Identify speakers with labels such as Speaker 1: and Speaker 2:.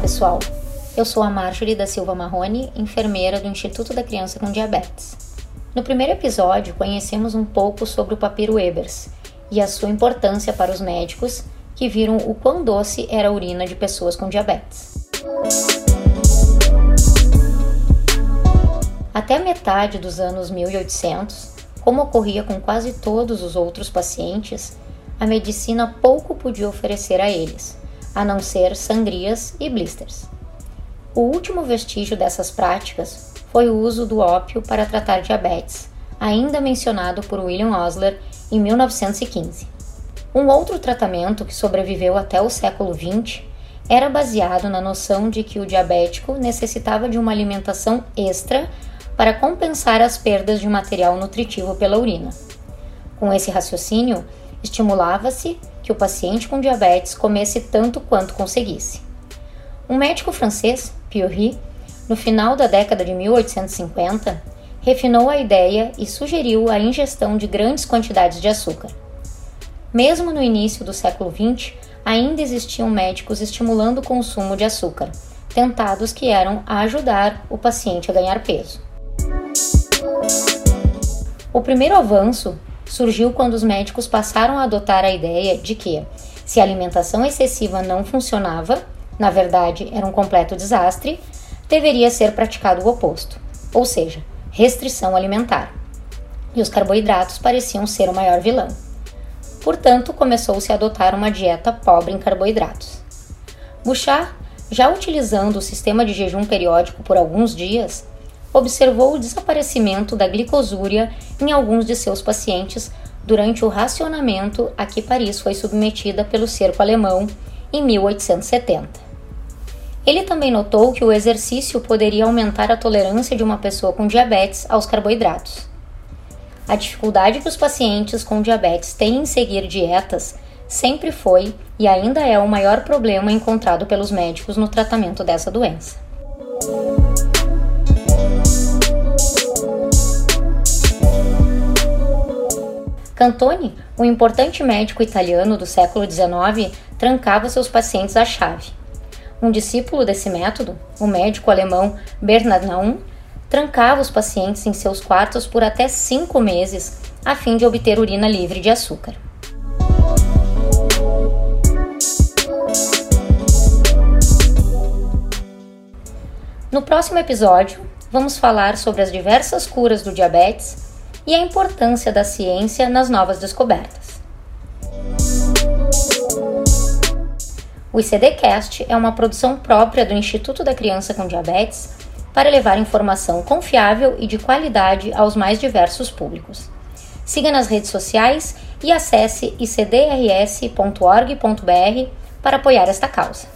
Speaker 1: pessoal, eu sou a Marjorie da Silva Marrone, enfermeira do Instituto da Criança com Diabetes. No primeiro episódio, conhecemos um pouco sobre o papiro Ebers e a sua importância para os médicos que viram o quão doce era a urina de pessoas com diabetes. Até metade dos anos 1800, como ocorria com quase todos os outros pacientes, a medicina pouco podia oferecer a eles, a não ser sangrias e blisters. O último vestígio dessas práticas foi o uso do ópio para tratar diabetes, ainda mencionado por William Osler em 1915. Um outro tratamento que sobreviveu até o século XX era baseado na noção de que o diabético necessitava de uma alimentação extra para compensar as perdas de material nutritivo pela urina. Com esse raciocínio, estimulava-se que o paciente com diabetes comesse tanto quanto conseguisse. Um médico francês, Piorry, no final da década de 1850, refinou a ideia e sugeriu a ingestão de grandes quantidades de açúcar. Mesmo no início do século XX, ainda existiam médicos estimulando o consumo de açúcar, tentados que eram a ajudar o paciente a ganhar peso. O primeiro avanço surgiu quando os médicos passaram a adotar a ideia de que, se a alimentação excessiva não funcionava, na verdade era um completo desastre, deveria ser praticado o oposto, ou seja, restrição alimentar. E os carboidratos pareciam ser o maior vilão. Portanto, começou-se a adotar uma dieta pobre em carboidratos. Bouchard, já utilizando o sistema de jejum periódico por alguns dias, observou o desaparecimento da glicosúria em alguns de seus pacientes durante o racionamento a que Paris foi submetida pelo cerco alemão em 1870. Ele também notou que o exercício poderia aumentar a tolerância de uma pessoa com diabetes aos carboidratos. A dificuldade que os pacientes com diabetes têm em seguir dietas sempre foi e ainda é o maior problema encontrado pelos médicos no tratamento dessa doença. Cantoni, um importante médico italiano do século XIX, trancava seus pacientes à chave. Um discípulo desse método, o médico alemão Bernard Naum, trancava os pacientes em seus quartos por até cinco meses, a fim de obter urina livre de açúcar. No próximo episódio, vamos falar sobre as diversas curas do diabetes e a importância da ciência nas novas descobertas. O ICDcast é uma produção própria do Instituto da Criança com Diabetes para levar informação confiável e de qualidade aos mais diversos públicos. Siga nas redes sociais e acesse icdrs.org.br para apoiar esta causa.